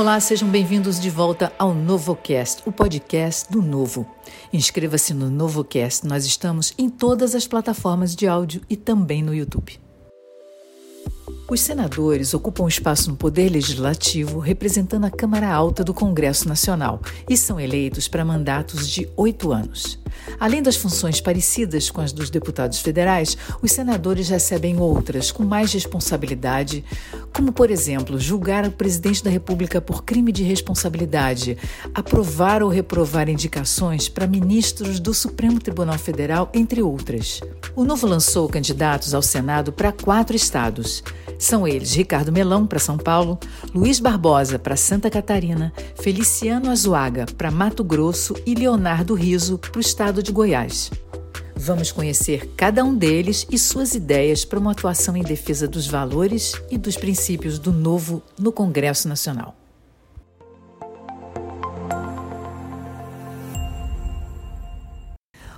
Olá, sejam bem-vindos de volta ao NovoCast, o podcast do Novo. Inscreva-se no NovoCast, nós estamos em todas as plataformas de áudio e também no YouTube. Os senadores ocupam espaço no Poder Legislativo, representando a Câmara Alta do Congresso Nacional, e são eleitos para mandatos de oito anos. Além das funções parecidas com as dos deputados federais, os senadores recebem outras com mais responsabilidade, como, por exemplo, julgar o presidente da República por crime de responsabilidade, aprovar ou reprovar indicações para ministros do Supremo Tribunal Federal, entre outras. O Novo lançou candidatos ao Senado para quatro estados. São eles Ricardo Melão, para São Paulo, Luiz Barbosa, para Santa Catarina, Feliciano Azuaga, para Mato Grosso e Leonardo Riso, para o estado de Goiás. Vamos conhecer cada um deles e suas ideias para uma atuação em defesa dos valores e dos princípios do novo no Congresso Nacional.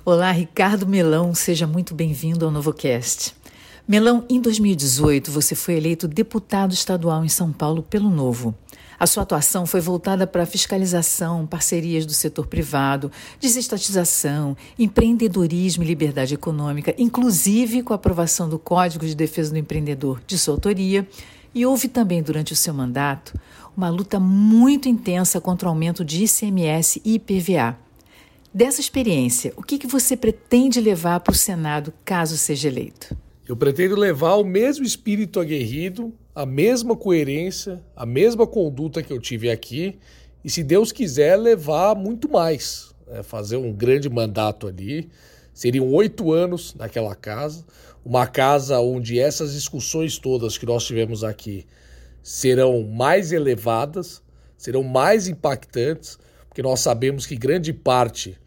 Olá, Ricardo Melão, seja muito bem-vindo ao NovoCast. Melão, em 2018 você foi eleito deputado estadual em São Paulo pelo Novo. A sua atuação foi voltada para fiscalização, parcerias do setor privado, desestatização, empreendedorismo e liberdade econômica, inclusive com a aprovação do Código de Defesa do Empreendedor de sua autoria. E houve também, durante o seu mandato, uma luta muito intensa contra o aumento de ICMS e IPVA. Dessa experiência, o que, que você pretende levar para o Senado caso seja eleito? Eu pretendo levar o mesmo espírito aguerrido, a mesma coerência, a mesma conduta que eu tive aqui e, se Deus quiser, levar muito mais. Né? Fazer um grande mandato ali. Seriam oito anos naquela casa, uma casa onde essas discussões todas que nós tivemos aqui serão mais elevadas, serão mais impactantes, porque nós sabemos que grande parte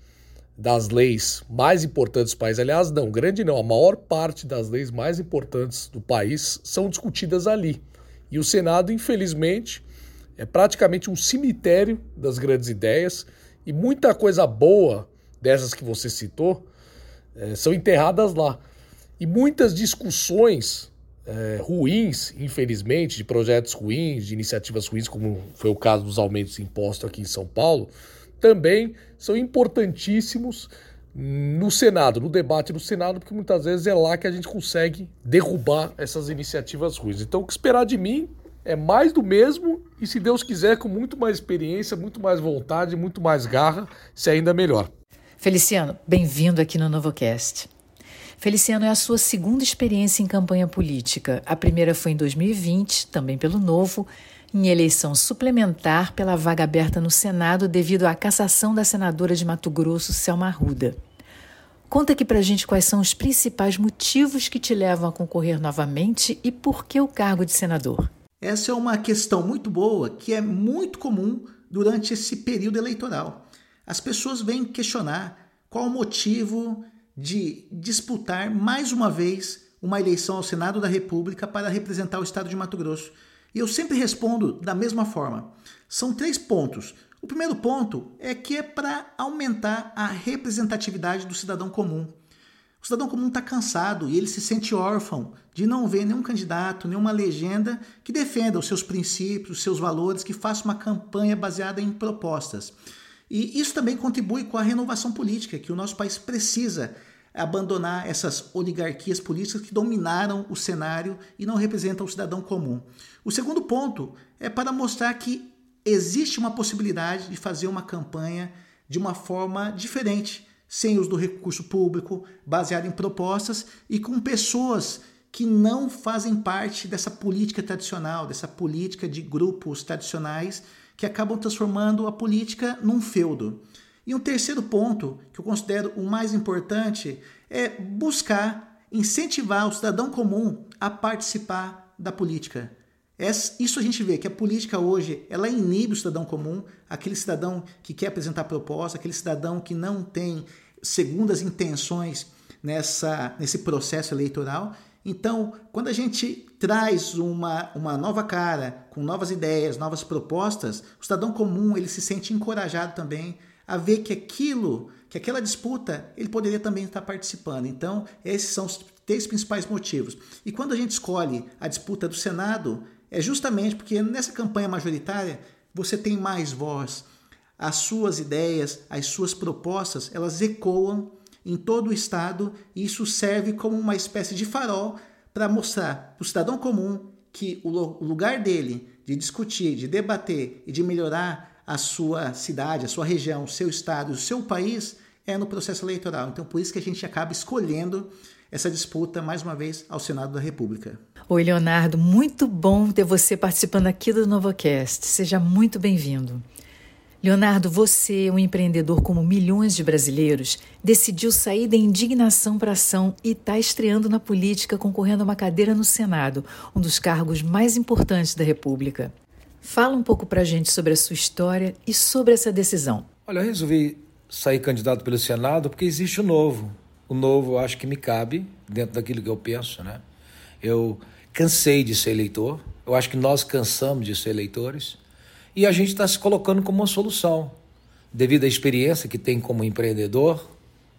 das leis mais importantes do país, aliás, não, grande não, a maior parte das leis mais importantes do país são discutidas ali. E o Senado, infelizmente, é praticamente um cemitério das grandes ideias e muita coisa boa dessas que você citou é, são enterradas lá. E muitas discussões é, ruins, infelizmente, de projetos ruins, de iniciativas ruins, como foi o caso dos aumentos de aqui em São Paulo, também são importantíssimos no Senado, no debate no Senado, porque muitas vezes é lá que a gente consegue derrubar essas iniciativas ruins. Então, o que esperar de mim é mais do mesmo e, se Deus quiser, com muito mais experiência, muito mais vontade, muito mais garra, se ainda melhor. Feliciano, bem-vindo aqui no NovoCast. Feliciano é a sua segunda experiência em campanha política. A primeira foi em 2020, também pelo Novo, em eleição suplementar pela vaga aberta no Senado devido à cassação da senadora de Mato Grosso, Selma Arruda. Conta aqui pra gente quais são os principais motivos que te levam a concorrer novamente e por que o cargo de senador. Essa é uma questão muito boa que é muito comum durante esse período eleitoral. As pessoas vêm questionar qual o motivo de disputar mais uma vez uma eleição ao Senado da República para representar o estado de Mato Grosso. E eu sempre respondo da mesma forma. São três pontos. O primeiro ponto é que é para aumentar a representatividade do cidadão comum. O cidadão comum está cansado e ele se sente órfão de não ver nenhum candidato, nenhuma legenda que defenda os seus princípios, os seus valores, que faça uma campanha baseada em propostas. E isso também contribui com a renovação política que o nosso país precisa abandonar essas oligarquias políticas que dominaram o cenário e não representam o cidadão comum. O segundo ponto é para mostrar que existe uma possibilidade de fazer uma campanha de uma forma diferente, sem uso do recurso público, baseado em propostas e com pessoas que não fazem parte dessa política tradicional, dessa política de grupos tradicionais que acabam transformando a política num feudo. E um terceiro ponto, que eu considero o mais importante, é buscar incentivar o cidadão comum a participar da política. Isso a gente vê que a política hoje ela inibe o cidadão comum, aquele cidadão que quer apresentar proposta, aquele cidadão que não tem segundas intenções nessa, nesse processo eleitoral. Então, quando a gente traz uma, uma nova cara, com novas ideias, novas propostas, o cidadão comum ele se sente encorajado também a ver que aquilo, que aquela disputa, ele poderia também estar participando. Então, esses são os três principais motivos. E quando a gente escolhe a disputa do Senado, é justamente porque nessa campanha majoritária você tem mais voz. As suas ideias, as suas propostas, elas ecoam em todo o estado e isso serve como uma espécie de farol para mostrar para o cidadão comum que o lugar dele de discutir, de debater e de melhorar a sua cidade, a sua região, o seu estado, o seu país é no processo eleitoral. Então, por isso que a gente acaba escolhendo essa disputa, mais uma vez, ao Senado da República. Oi, Leonardo, muito bom ter você participando aqui do NovoCast. Seja muito bem-vindo. Leonardo, você, um empreendedor como milhões de brasileiros, decidiu sair da indignação para ação e está estreando na política, concorrendo a uma cadeira no Senado, um dos cargos mais importantes da República. Fala um pouco para a gente sobre a sua história e sobre essa decisão. Olha, eu resolvi sair candidato pelo Senado porque existe o novo. O novo eu acho que me cabe dentro daquilo que eu penso, né? Eu cansei de ser eleitor, eu acho que nós cansamos de ser eleitores e a gente está se colocando como uma solução, devido à experiência que tem como empreendedor,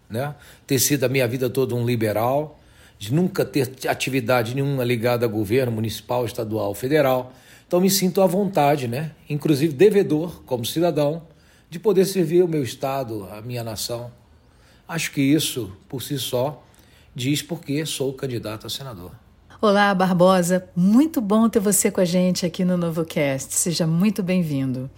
né? ter sido a minha vida toda um liberal, de nunca ter atividade nenhuma ligada a governo municipal, estadual, federal. Então me sinto à vontade, né? inclusive devedor, como cidadão, de poder servir o meu Estado, a minha nação. Acho que isso, por si só, diz porque sou candidato a senador. Olá, Barbosa. Muito bom ter você com a gente aqui no NovoCast. Seja muito bem-vindo.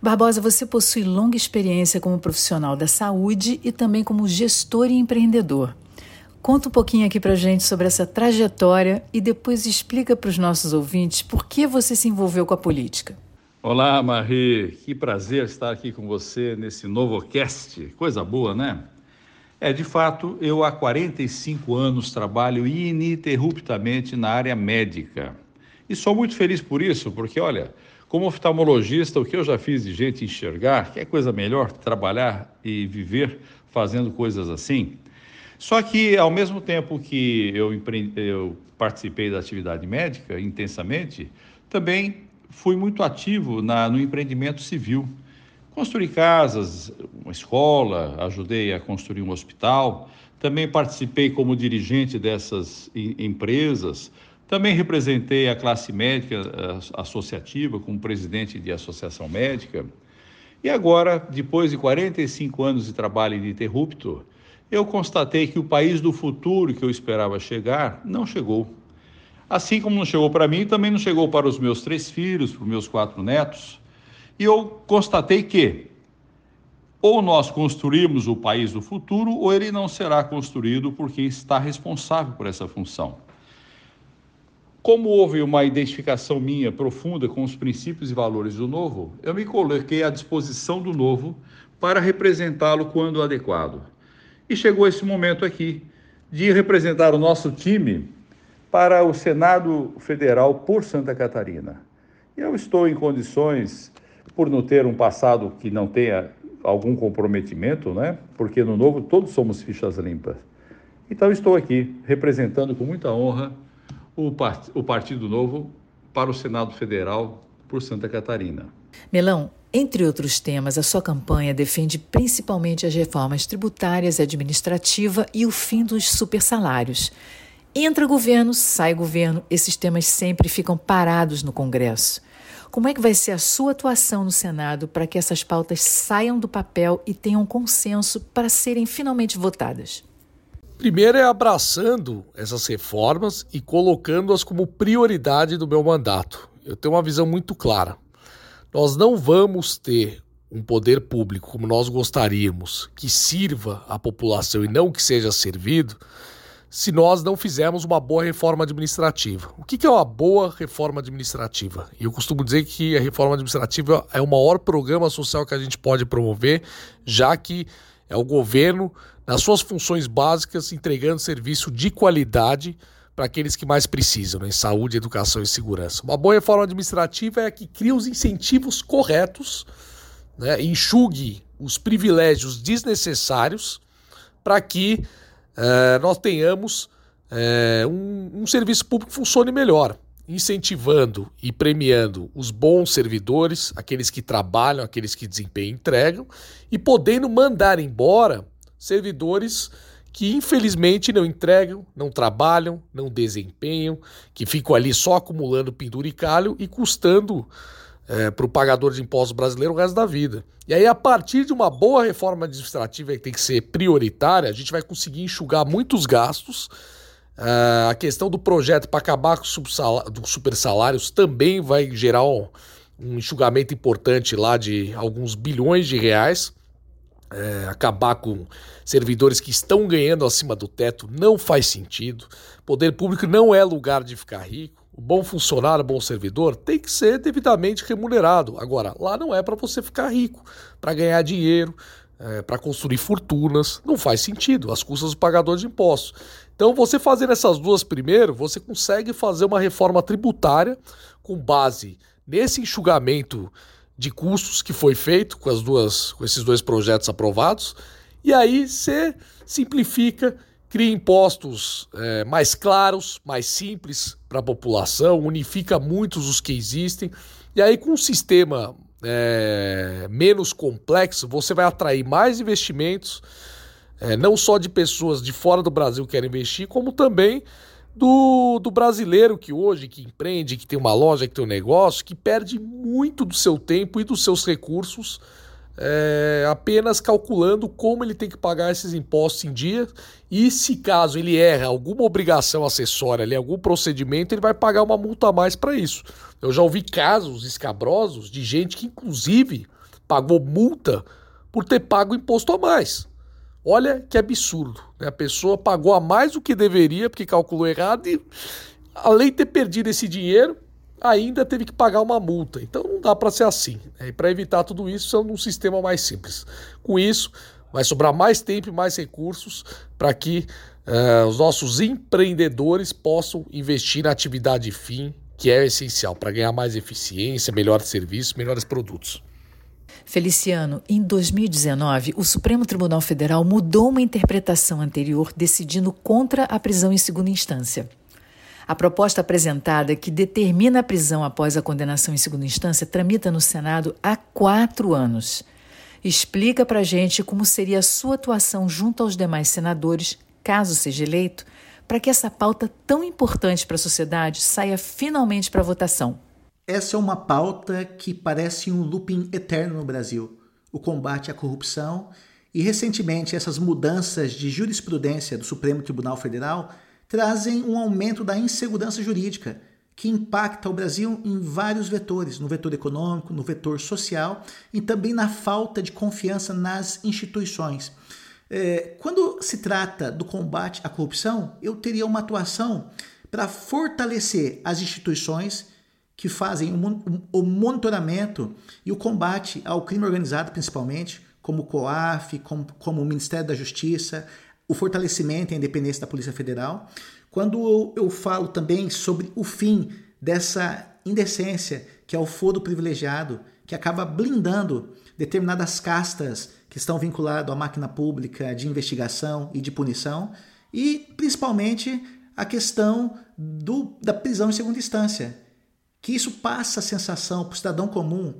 Barbosa, você possui longa experiência como profissional da saúde e também como gestor e empreendedor. Conta um pouquinho aqui pra gente sobre essa trajetória e depois explica para os nossos ouvintes por que você se envolveu com a política. Olá, Marie. Que prazer estar aqui com você nesse novo cast. Coisa boa, né? É, de fato, eu há 45 anos trabalho ininterruptamente na área médica. E sou muito feliz por isso, porque, olha, como oftalmologista, o que eu já fiz de gente enxergar, que é coisa melhor trabalhar e viver fazendo coisas assim. Só que, ao mesmo tempo que eu, eu participei da atividade médica intensamente, também fui muito ativo na, no empreendimento civil. Construí casas, uma escola, ajudei a construir um hospital, também participei como dirigente dessas empresas, também representei a classe médica associativa como presidente de associação médica. E agora, depois de 45 anos de trabalho ininterrupto, eu constatei que o país do futuro que eu esperava chegar não chegou. Assim como não chegou para mim, também não chegou para os meus três filhos, para os meus quatro netos. E eu constatei que ou nós construímos o país do futuro, ou ele não será construído por quem está responsável por essa função. Como houve uma identificação minha profunda com os princípios e valores do novo, eu me coloquei à disposição do novo para representá-lo quando adequado. E chegou esse momento aqui de representar o nosso time para o Senado Federal por Santa Catarina. Eu estou em condições, por não ter um passado que não tenha algum comprometimento, né? Porque no novo todos somos fichas limpas. Então estou aqui representando com muita honra o, part o Partido Novo para o Senado Federal por Santa Catarina. Melão, entre outros temas, a sua campanha defende principalmente as reformas tributárias, administrativa e o fim dos supersalários. Entra governo, sai governo, esses temas sempre ficam parados no Congresso. Como é que vai ser a sua atuação no Senado para que essas pautas saiam do papel e tenham consenso para serem finalmente votadas? Primeiro é abraçando essas reformas e colocando-as como prioridade do meu mandato. Eu tenho uma visão muito clara. Nós não vamos ter um poder público como nós gostaríamos, que sirva à população e não que seja servido, se nós não fizermos uma boa reforma administrativa. O que é uma boa reforma administrativa? E eu costumo dizer que a reforma administrativa é o maior programa social que a gente pode promover, já que é o governo, nas suas funções básicas, entregando serviço de qualidade para aqueles que mais precisam, né, em saúde, educação e segurança. Uma boa reforma administrativa é a que cria os incentivos corretos, né, enxugue os privilégios desnecessários para que é, nós tenhamos é, um, um serviço público que funcione melhor, incentivando e premiando os bons servidores, aqueles que trabalham, aqueles que desempenham e entregam, e podendo mandar embora servidores que infelizmente não entregam, não trabalham, não desempenham, que ficam ali só acumulando penduricalho e custando é, para o pagador de impostos brasileiro o resto da vida. E aí, a partir de uma boa reforma administrativa que tem que ser prioritária, a gente vai conseguir enxugar muitos gastos. Uh, a questão do projeto para acabar com os super salários também vai gerar um, um, enxugamento importante lá de alguns bilhões de reais. É, acabar com servidores que estão ganhando acima do teto não faz sentido. Poder público não é lugar de ficar rico. O bom funcionário, bom servidor tem que ser devidamente remunerado. Agora, lá não é para você ficar rico, para ganhar dinheiro, é, para construir fortunas. Não faz sentido, as custas do pagador de impostos. Então, você fazendo essas duas primeiro, você consegue fazer uma reforma tributária com base nesse enxugamento de custos que foi feito com, as duas, com esses dois projetos aprovados. E aí você simplifica cria impostos é, mais claros, mais simples para a população, unifica muitos os que existem, e aí com um sistema é, menos complexo, você vai atrair mais investimentos, é, não só de pessoas de fora do Brasil que querem investir, como também do, do brasileiro que hoje, que empreende, que tem uma loja, que tem um negócio, que perde muito do seu tempo e dos seus recursos é, apenas calculando como ele tem que pagar esses impostos em dia e se caso ele erra alguma obrigação acessória ali, algum procedimento, ele vai pagar uma multa a mais para isso. Eu já ouvi casos escabrosos de gente que inclusive pagou multa por ter pago imposto a mais. Olha que absurdo. Né? A pessoa pagou a mais do que deveria porque calculou errado e além de ter perdido esse dinheiro, ainda teve que pagar uma multa. Então não dá para ser assim. Né? E para evitar tudo isso, são um sistema mais simples. Com isso, vai sobrar mais tempo e mais recursos para que uh, os nossos empreendedores possam investir na atividade fim, que é essencial para ganhar mais eficiência, melhores serviços, melhores produtos. Feliciano, em 2019, o Supremo Tribunal Federal mudou uma interpretação anterior, decidindo contra a prisão em segunda instância. A proposta apresentada, que determina a prisão após a condenação em segunda instância, tramita no Senado há quatro anos. Explica para gente como seria a sua atuação junto aos demais senadores, caso seja eleito, para que essa pauta tão importante para a sociedade saia finalmente para votação. Essa é uma pauta que parece um looping eterno no Brasil: o combate à corrupção. E recentemente, essas mudanças de jurisprudência do Supremo Tribunal Federal trazem um aumento da insegurança jurídica, que impacta o Brasil em vários vetores, no vetor econômico, no vetor social e também na falta de confiança nas instituições. É, quando se trata do combate à corrupção, eu teria uma atuação para fortalecer as instituições que fazem o monitoramento e o combate ao crime organizado, principalmente, como o COAF, como, como o Ministério da Justiça, o fortalecimento e a independência da Polícia Federal. Quando eu falo também sobre o fim dessa indecência, que é o foro privilegiado, que acaba blindando determinadas castas que estão vinculadas à máquina pública de investigação e de punição, e principalmente a questão do, da prisão em segunda instância, que isso passa a sensação para o cidadão comum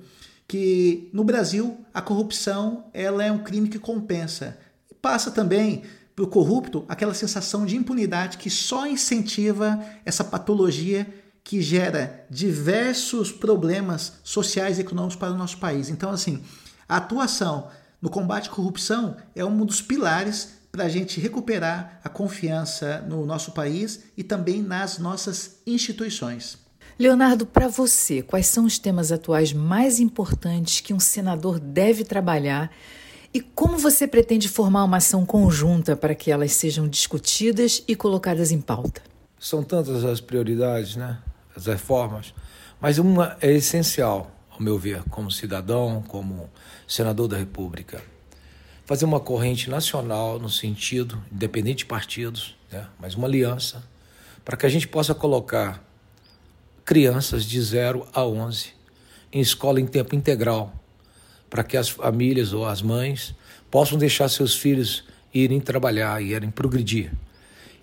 que no Brasil a corrupção ela é um crime que compensa. E passa também para o corrupto aquela sensação de impunidade que só incentiva essa patologia que gera diversos problemas sociais e econômicos para o nosso país. Então, assim, a atuação no combate à corrupção é um dos pilares para a gente recuperar a confiança no nosso país e também nas nossas instituições. Leonardo, para você, quais são os temas atuais mais importantes que um senador deve trabalhar e como você pretende formar uma ação conjunta para que elas sejam discutidas e colocadas em pauta? São tantas as prioridades, né? As reformas, mas uma é essencial, ao meu ver, como cidadão, como senador da República. Fazer uma corrente nacional no sentido, independente de partidos, né? mas uma aliança, para que a gente possa colocar crianças de 0 a 11 em escola em tempo integral para que as famílias ou as mães possam deixar seus filhos irem trabalhar e irem progredir.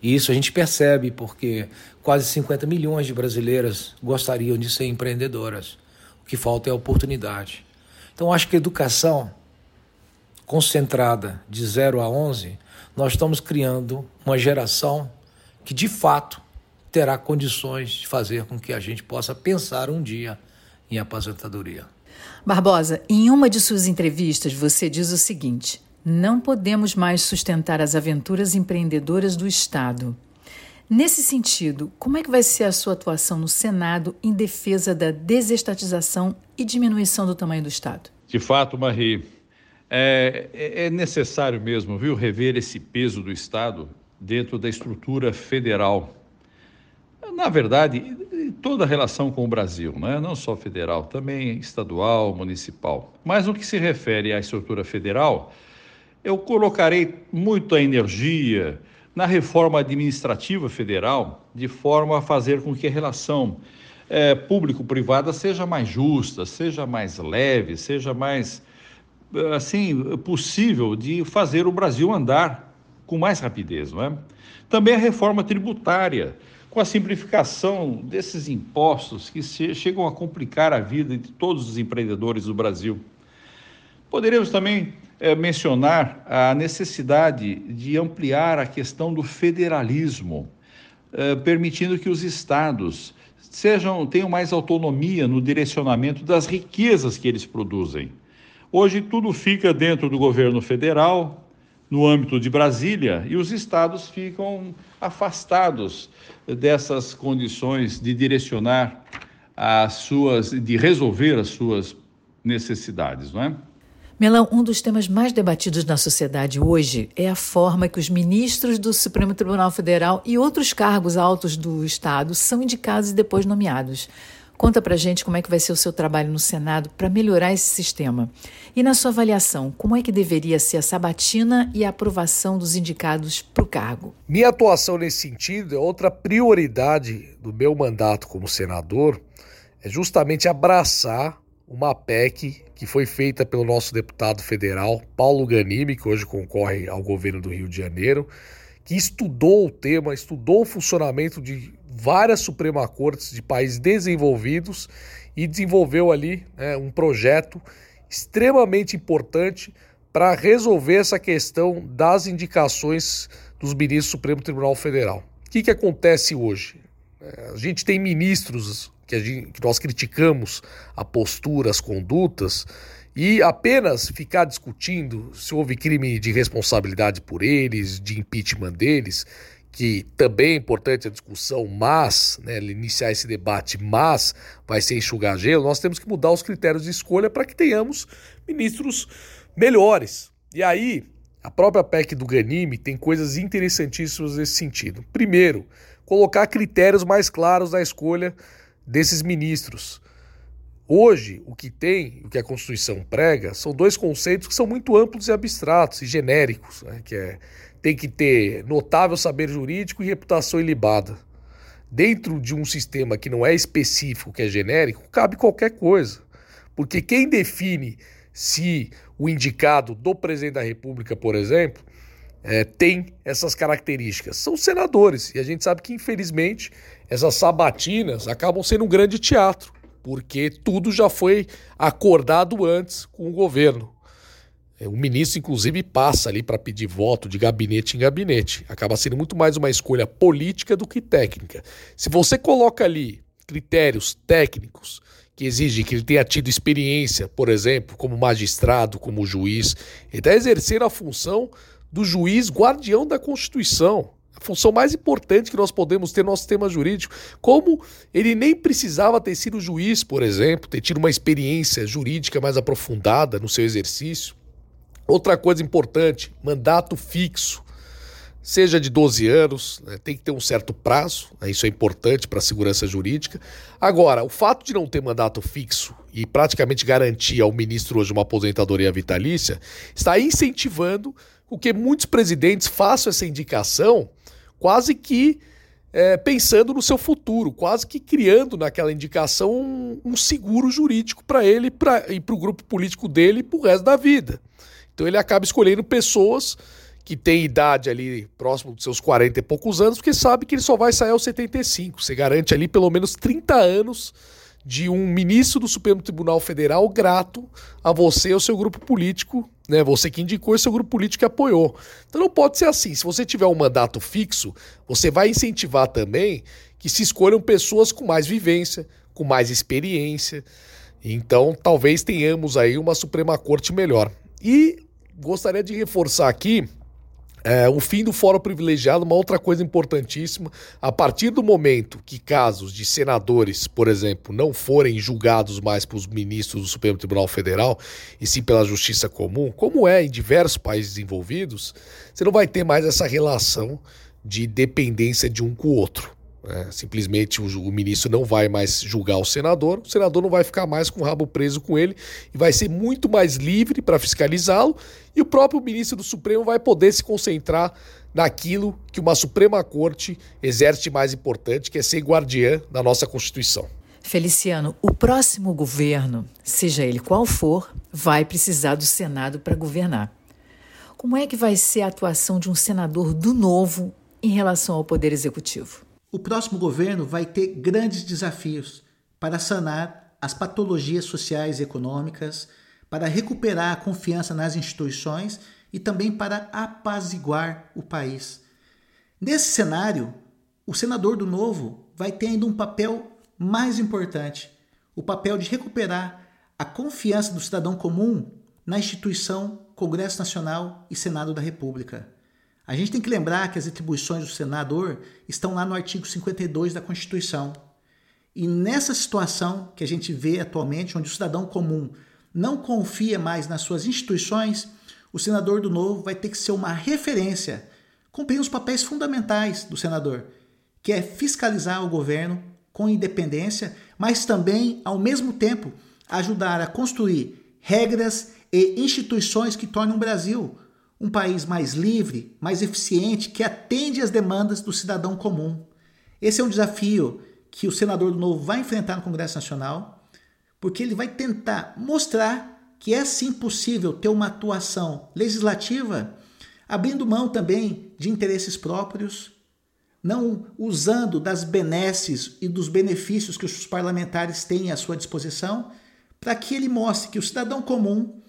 E isso a gente percebe porque quase 50 milhões de brasileiras gostariam de ser empreendedoras. O que falta é oportunidade. Então acho que a educação concentrada de 0 a 11, nós estamos criando uma geração que de fato terá condições de fazer com que a gente possa pensar um dia em aposentadoria. Barbosa, em uma de suas entrevistas você diz o seguinte: não podemos mais sustentar as aventuras empreendedoras do Estado. Nesse sentido, como é que vai ser a sua atuação no Senado em defesa da desestatização e diminuição do tamanho do Estado? De fato, Marie, é, é, necessário mesmo, viu, rever esse peso do Estado dentro da estrutura federal. Na verdade, toda a relação com o Brasil, né? não só federal, também estadual, municipal. Mas no que se refere à estrutura federal, eu colocarei muita energia na reforma administrativa federal, de forma a fazer com que a relação é, público-privada seja mais justa, seja mais leve, seja mais assim possível de fazer o Brasil andar com mais rapidez, não é? Também a reforma tributária, com a simplificação desses impostos que chegam a complicar a vida de todos os empreendedores do Brasil. Poderíamos também é, mencionar a necessidade de ampliar a questão do federalismo, é, permitindo que os estados sejam tenham mais autonomia no direcionamento das riquezas que eles produzem. Hoje tudo fica dentro do governo federal, no âmbito de Brasília, e os estados ficam afastados dessas condições de direcionar as suas, de resolver as suas necessidades, não é? Melão, um dos temas mais debatidos na sociedade hoje é a forma que os ministros do Supremo Tribunal Federal e outros cargos altos do Estado são indicados e depois nomeados. Conta pra gente como é que vai ser o seu trabalho no Senado para melhorar esse sistema. E na sua avaliação, como é que deveria ser a sabatina e a aprovação dos indicados para o cargo? Minha atuação nesse sentido é outra prioridade do meu mandato como senador, é justamente abraçar uma PEC que foi feita pelo nosso deputado federal Paulo Ganimi, que hoje concorre ao governo do Rio de Janeiro, que estudou o tema, estudou o funcionamento de várias Suprema Cortes de países desenvolvidos e desenvolveu ali né, um projeto extremamente importante para resolver essa questão das indicações dos ministros do Supremo Tribunal Federal. O que, que acontece hoje? É, a gente tem ministros que, gente, que nós criticamos a postura, as condutas, e apenas ficar discutindo se houve crime de responsabilidade por eles, de impeachment deles, que também é importante a discussão, mas, né, iniciar esse debate, mas vai ser enxugar gelo, nós temos que mudar os critérios de escolha para que tenhamos ministros melhores. E aí, a própria PEC do Ganime tem coisas interessantíssimas nesse sentido. Primeiro, colocar critérios mais claros na escolha desses ministros. Hoje, o que tem, o que a Constituição prega, são dois conceitos que são muito amplos e abstratos e genéricos, né? que é tem que ter notável saber jurídico e reputação ilibada. Dentro de um sistema que não é específico, que é genérico, cabe qualquer coisa. Porque quem define se o indicado do presidente da República, por exemplo, é, tem essas características? São senadores. E a gente sabe que, infelizmente, essas sabatinas acabam sendo um grande teatro, porque tudo já foi acordado antes com o governo. É, o ministro, inclusive, passa ali para pedir voto de gabinete em gabinete. Acaba sendo muito mais uma escolha política do que técnica. Se você coloca ali critérios técnicos que exigem que ele tenha tido experiência, por exemplo, como magistrado, como juiz, ele está exercendo a função do juiz guardião da Constituição. Função mais importante que nós podemos ter no nosso sistema jurídico. Como ele nem precisava ter sido juiz, por exemplo, ter tido uma experiência jurídica mais aprofundada no seu exercício. Outra coisa importante, mandato fixo. Seja de 12 anos, né, tem que ter um certo prazo, né, isso é importante para a segurança jurídica. Agora, o fato de não ter mandato fixo e praticamente garantir ao ministro hoje uma aposentadoria vitalícia está incentivando o que muitos presidentes façam essa indicação quase que é, pensando no seu futuro, quase que criando naquela indicação um, um seguro jurídico para ele pra, e para o grupo político dele para o resto da vida. Então ele acaba escolhendo pessoas que têm idade ali próximo dos seus 40 e poucos anos, porque sabe que ele só vai sair aos 75. Você garante ali pelo menos 30 anos de um ministro do Supremo Tribunal Federal grato a você e ao seu grupo político, né? Você que indicou e seu grupo político que apoiou. Então não pode ser assim. Se você tiver um mandato fixo, você vai incentivar também que se escolham pessoas com mais vivência, com mais experiência, Então, talvez tenhamos aí uma Suprema Corte melhor. E gostaria de reforçar aqui é, o fim do fórum privilegiado, uma outra coisa importantíssima, a partir do momento que casos de senadores, por exemplo, não forem julgados mais pelos ministros do Supremo Tribunal Federal, e sim pela justiça comum, como é em diversos países envolvidos, você não vai ter mais essa relação de dependência de um com o outro. É, simplesmente o, o, ministro não vai mais julgar o senador, o senador não vai ficar mais com o rabo preso com ele e vai ser muito mais livre para fiscalizá-lo, e o próprio ministro do Supremo vai poder se concentrar naquilo que uma Suprema Corte exerce mais importante, que é ser guardiã da nossa Constituição. Feliciano, o próximo governo, seja ele qual for, vai precisar do Senado para governar. Como é que vai ser a atuação de um senador do novo em relação ao Poder Executivo? O próximo governo vai ter grandes desafios para sanar as patologias sociais e econômicas, para recuperar a confiança nas instituições e também para apaziguar o país. Nesse cenário, o senador do Novo vai ter ainda um papel mais importante: o papel de recuperar a confiança do cidadão comum na instituição Congresso Nacional e Senado da República. A gente tem que lembrar que as atribuições do senador estão lá no artigo 52 da Constituição. E nessa situação que a gente vê atualmente, onde o cidadão comum não confia mais nas suas instituições, o senador do novo vai ter que ser uma referência, cumprindo os papéis fundamentais do senador, que é fiscalizar o governo com independência, mas também, ao mesmo tempo, ajudar a construir regras e instituições que tornem o Brasil um país mais livre, mais eficiente, que atende às demandas do cidadão comum. Esse é um desafio que o senador do Novo vai enfrentar no Congresso Nacional, porque ele vai tentar mostrar que é sim possível ter uma atuação legislativa, abrindo mão também de interesses próprios, não usando das benesses e dos benefícios que os parlamentares têm à sua disposição, para que ele mostre que o cidadão comum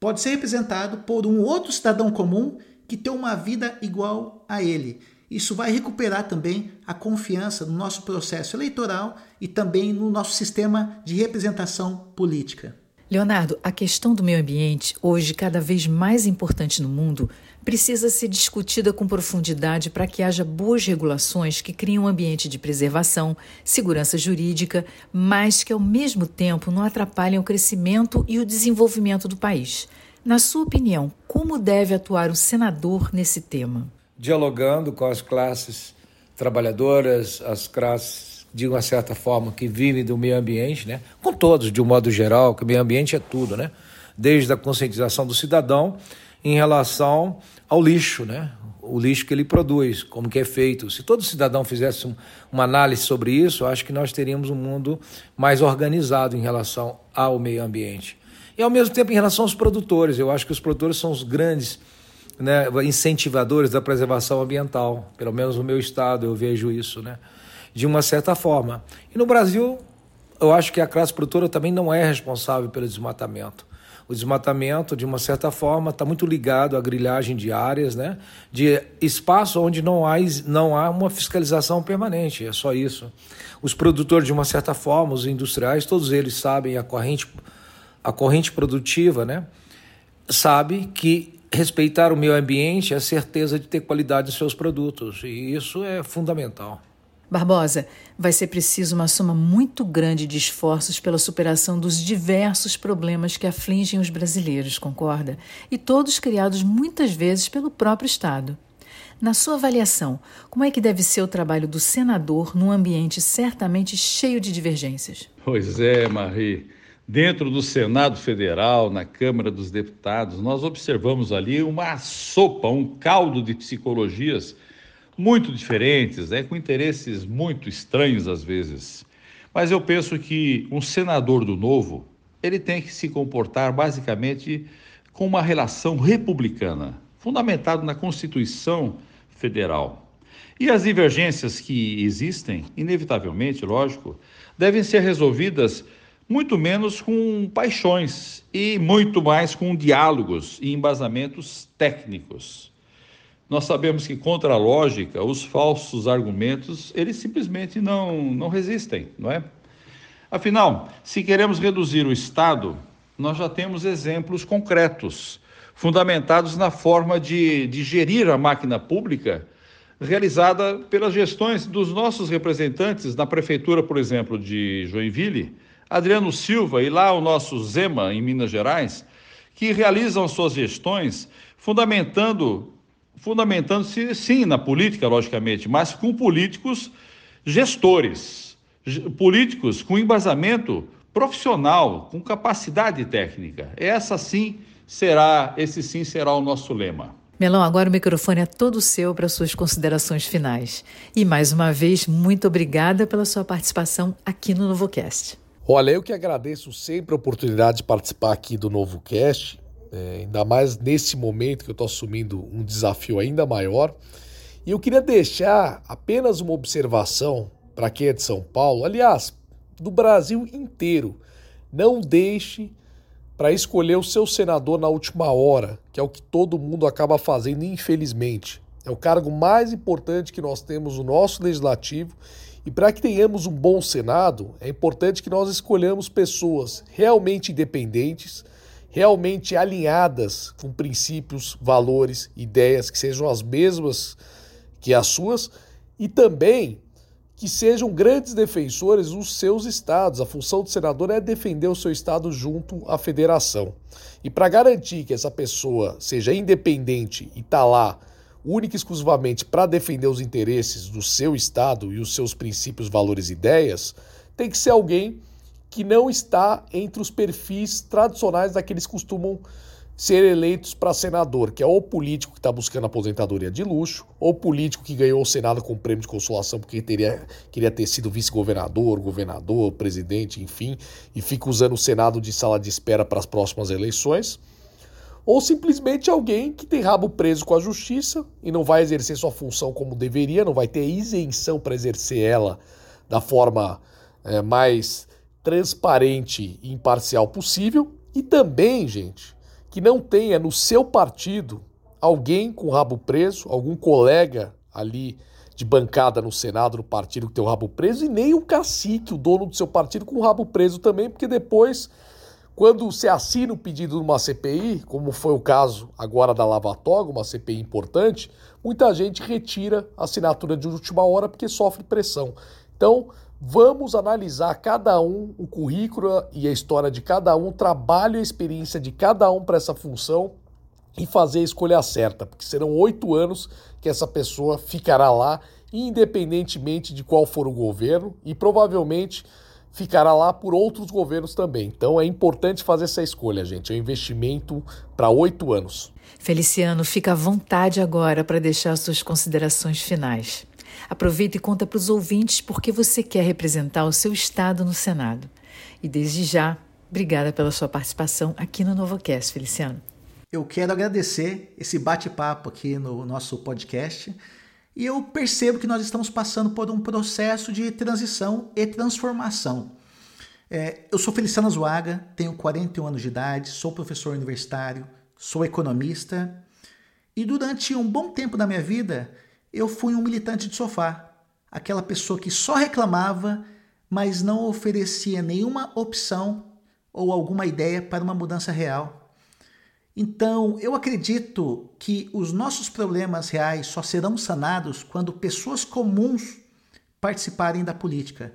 pode ser representado por um outro cidadão comum que tem uma vida igual a ele. Isso vai recuperar também a confiança no nosso processo eleitoral e também no nosso sistema de representação política. Leonardo, a questão do meio ambiente, hoje cada vez mais importante no mundo, precisa ser discutida com profundidade para que haja boas regulações que criem um ambiente de preservação, segurança jurídica, mas que ao mesmo tempo não atrapalhem o crescimento e o desenvolvimento do país. Na sua opinião, como deve atuar o senador nesse tema? Dialogando com as classes trabalhadoras, as classes de uma certa forma que vivem do meio ambiente, né? Com todos, de um modo geral, que o meio ambiente é tudo, né? Desde a conscientização do cidadão em relação ao lixo, né? O lixo que ele produz, como que é feito. Se todo cidadão fizesse um, uma análise sobre isso, acho que nós teríamos um mundo mais organizado em relação ao meio ambiente. E ao mesmo tempo em relação aos produtores, eu acho que os produtores são os grandes né, incentivadores da preservação ambiental. Pelo menos no meu estado eu vejo isso, né? De uma certa forma. E no Brasil, eu acho que a classe produtora também não é responsável pelo desmatamento o desmatamento, de uma certa forma, está muito ligado à grilhagem de áreas, né? de espaço onde não há, não há uma fiscalização permanente, é só isso. Os produtores, de uma certa forma, os industriais, todos eles sabem a corrente, a corrente produtiva, né? sabe que respeitar o meio ambiente é a certeza de ter qualidade em seus produtos, e isso é fundamental. Barbosa, vai ser preciso uma soma muito grande de esforços pela superação dos diversos problemas que afligem os brasileiros, concorda? E todos criados muitas vezes pelo próprio Estado. Na sua avaliação, como é que deve ser o trabalho do senador num ambiente certamente cheio de divergências? Pois é, Marie. Dentro do Senado Federal, na Câmara dos Deputados, nós observamos ali uma sopa, um caldo de psicologias muito diferentes, né, com interesses muito estranhos às vezes. Mas eu penso que um senador do Novo, ele tem que se comportar basicamente com uma relação republicana, fundamentado na Constituição Federal. E as divergências que existem, inevitavelmente, lógico, devem ser resolvidas muito menos com paixões e muito mais com diálogos e embasamentos técnicos. Nós sabemos que contra a lógica, os falsos argumentos, eles simplesmente não, não resistem, não é? Afinal, se queremos reduzir o Estado, nós já temos exemplos concretos, fundamentados na forma de, de gerir a máquina pública realizada pelas gestões dos nossos representantes na prefeitura, por exemplo, de Joinville, Adriano Silva e lá o nosso Zema, em Minas Gerais, que realizam suas gestões fundamentando fundamentando-se sim na política, logicamente, mas com políticos gestores, políticos com embasamento profissional, com capacidade técnica. Essa sim será, esse sim será o nosso lema. Melão, agora o microfone é todo seu para suas considerações finais. E mais uma vez, muito obrigada pela sua participação aqui no NovoCast. Olha, eu que agradeço sempre a oportunidade de participar aqui do NovoCast, é, ainda mais nesse momento que eu estou assumindo um desafio ainda maior. E eu queria deixar apenas uma observação para quem é de São Paulo, aliás, do Brasil inteiro. Não deixe para escolher o seu senador na última hora, que é o que todo mundo acaba fazendo, infelizmente. É o cargo mais importante que nós temos no nosso legislativo. E para que tenhamos um bom Senado, é importante que nós escolhamos pessoas realmente independentes, realmente alinhadas com princípios, valores, ideias que sejam as mesmas que as suas e também que sejam grandes defensores dos seus estados. A função do senador é defender o seu estado junto à federação. E para garantir que essa pessoa seja independente e está lá única e exclusivamente para defender os interesses do seu estado e os seus princípios, valores e ideias, tem que ser alguém que não está entre os perfis tradicionais daqueles que costumam ser eleitos para senador, que é ou político que está buscando aposentadoria de luxo, ou político que ganhou o Senado com prêmio de consolação porque teria, queria ter sido vice-governador, governador, presidente, enfim, e fica usando o Senado de sala de espera para as próximas eleições, ou simplesmente alguém que tem rabo preso com a justiça e não vai exercer sua função como deveria, não vai ter isenção para exercer ela da forma é, mais transparente e imparcial possível, e também, gente, que não tenha no seu partido alguém com rabo preso, algum colega ali de bancada no Senado, no partido que tem o rabo preso, e nem o cacique, o dono do seu partido, com o rabo preso também, porque depois, quando se assina o pedido de uma CPI, como foi o caso agora da Lava Toga, uma CPI importante, muita gente retira a assinatura de última hora porque sofre pressão. Então, Vamos analisar cada um, o currículo e a história de cada um, o trabalho e a experiência de cada um para essa função e fazer a escolha certa, porque serão oito anos que essa pessoa ficará lá, independentemente de qual for o governo, e provavelmente ficará lá por outros governos também. Então é importante fazer essa escolha, gente. É um investimento para oito anos. Feliciano, fica à vontade agora para deixar suas considerações finais. Aproveita e conta para os ouvintes por que você quer representar o seu estado no Senado. E desde já, obrigada pela sua participação aqui no NovoCast, Feliciano. Eu quero agradecer esse bate-papo aqui no nosso podcast. E eu percebo que nós estamos passando por um processo de transição e transformação. É, eu sou Feliciano Zuaga, tenho 41 anos de idade, sou professor universitário, sou economista e durante um bom tempo da minha vida eu fui um militante de sofá, aquela pessoa que só reclamava, mas não oferecia nenhuma opção ou alguma ideia para uma mudança real. Então, eu acredito que os nossos problemas reais só serão sanados quando pessoas comuns participarem da política.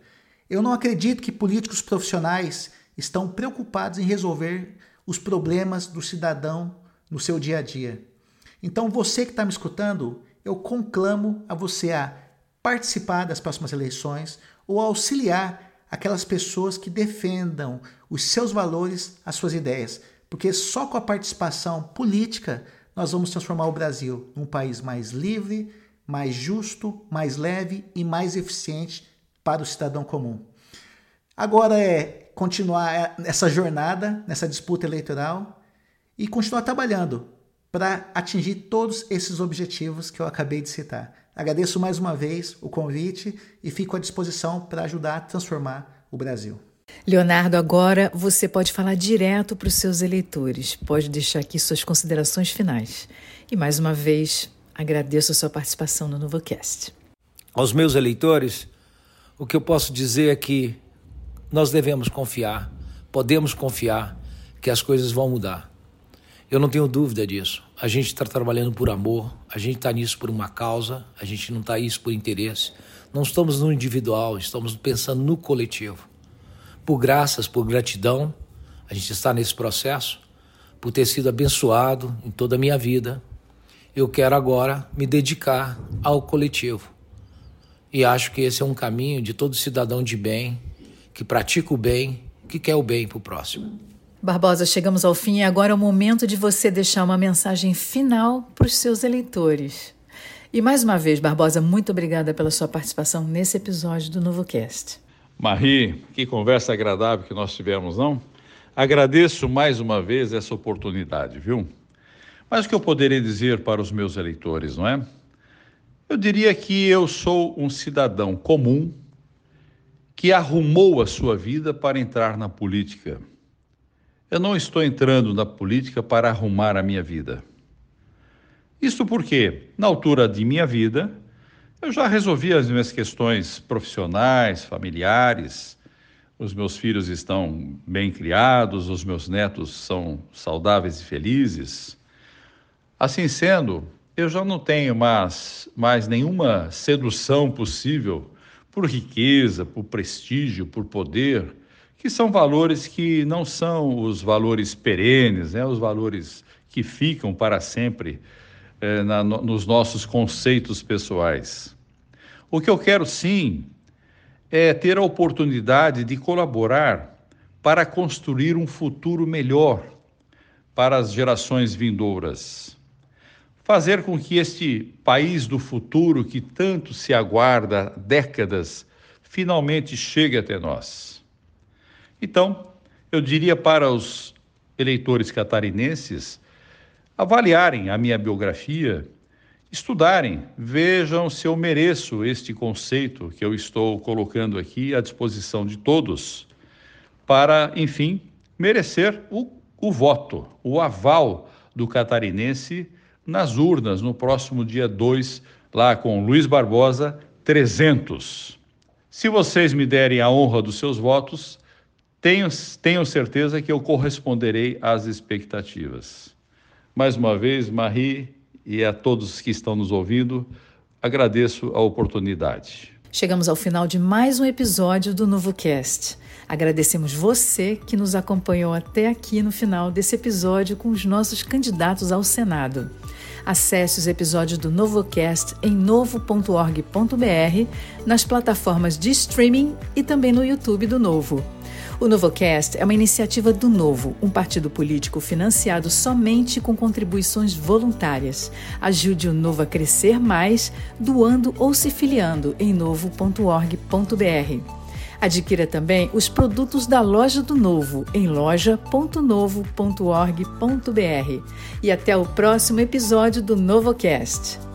Eu não acredito que políticos profissionais estão preocupados em resolver os problemas do cidadão no seu dia a dia. Então, você que está me escutando, eu conclamo a você a participar das próximas eleições ou auxiliar aquelas pessoas que defendam os seus valores, as suas ideias, porque só com a participação política nós vamos transformar o Brasil num país mais livre, mais justo, mais leve e mais eficiente para o cidadão comum. Agora é continuar essa jornada, nessa disputa eleitoral e continuar trabalhando para atingir todos esses objetivos que eu acabei de citar. Agradeço mais uma vez o convite e fico à disposição para ajudar a transformar o Brasil. Leonardo, agora você pode falar direto para os seus eleitores, pode deixar aqui suas considerações finais. E mais uma vez, agradeço a sua participação no NovoCast. Aos meus eleitores, o que eu posso dizer é que nós devemos confiar, podemos confiar que as coisas vão mudar. Eu não tenho dúvida disso. A gente está trabalhando por amor, a gente está nisso por uma causa, a gente não está nisso por interesse. Não estamos no individual, estamos pensando no coletivo. Por graças, por gratidão, a gente está nesse processo, por ter sido abençoado em toda a minha vida. Eu quero agora me dedicar ao coletivo. E acho que esse é um caminho de todo cidadão de bem, que pratica o bem, que quer o bem para o próximo. Barbosa, chegamos ao fim e agora é o momento de você deixar uma mensagem final para os seus eleitores. E mais uma vez, Barbosa, muito obrigada pela sua participação nesse episódio do Novo Cast. Marie, que conversa agradável que nós tivemos, não? Agradeço mais uma vez essa oportunidade, viu? Mas o que eu poderia dizer para os meus eleitores, não é? Eu diria que eu sou um cidadão comum que arrumou a sua vida para entrar na política. Eu não estou entrando na política para arrumar a minha vida. Isto porque, na altura de minha vida, eu já resolvi as minhas questões profissionais, familiares. Os meus filhos estão bem criados, os meus netos são saudáveis e felizes. Assim sendo, eu já não tenho mais, mais nenhuma sedução possível por riqueza, por prestígio, por poder que são valores que não são os valores perenes, né, os valores que ficam para sempre é, na, no, nos nossos conceitos pessoais. O que eu quero sim é ter a oportunidade de colaborar para construir um futuro melhor para as gerações vindouras. Fazer com que este país do futuro que tanto se aguarda décadas finalmente chegue até nós. Então, eu diria para os eleitores catarinenses avaliarem a minha biografia, estudarem, vejam se eu mereço este conceito que eu estou colocando aqui à disposição de todos, para, enfim, merecer o, o voto, o aval do catarinense nas urnas no próximo dia 2, lá com Luiz Barbosa, 300. Se vocês me derem a honra dos seus votos, tenho, tenho certeza que eu corresponderei às expectativas. Mais uma vez, Marie e a todos que estão nos ouvindo, agradeço a oportunidade. Chegamos ao final de mais um episódio do Novo Cast. Agradecemos você que nos acompanhou até aqui no final desse episódio com os nossos candidatos ao Senado. Acesse os episódios do NovoCast em novo.org.br, nas plataformas de streaming e também no YouTube do Novo. O NovoCast é uma iniciativa do Novo, um partido político financiado somente com contribuições voluntárias. Ajude o Novo a crescer mais, doando ou se filiando em novo.org.br. Adquira também os produtos da Loja do Novo em loja.novo.org.br. E até o próximo episódio do NovoCast.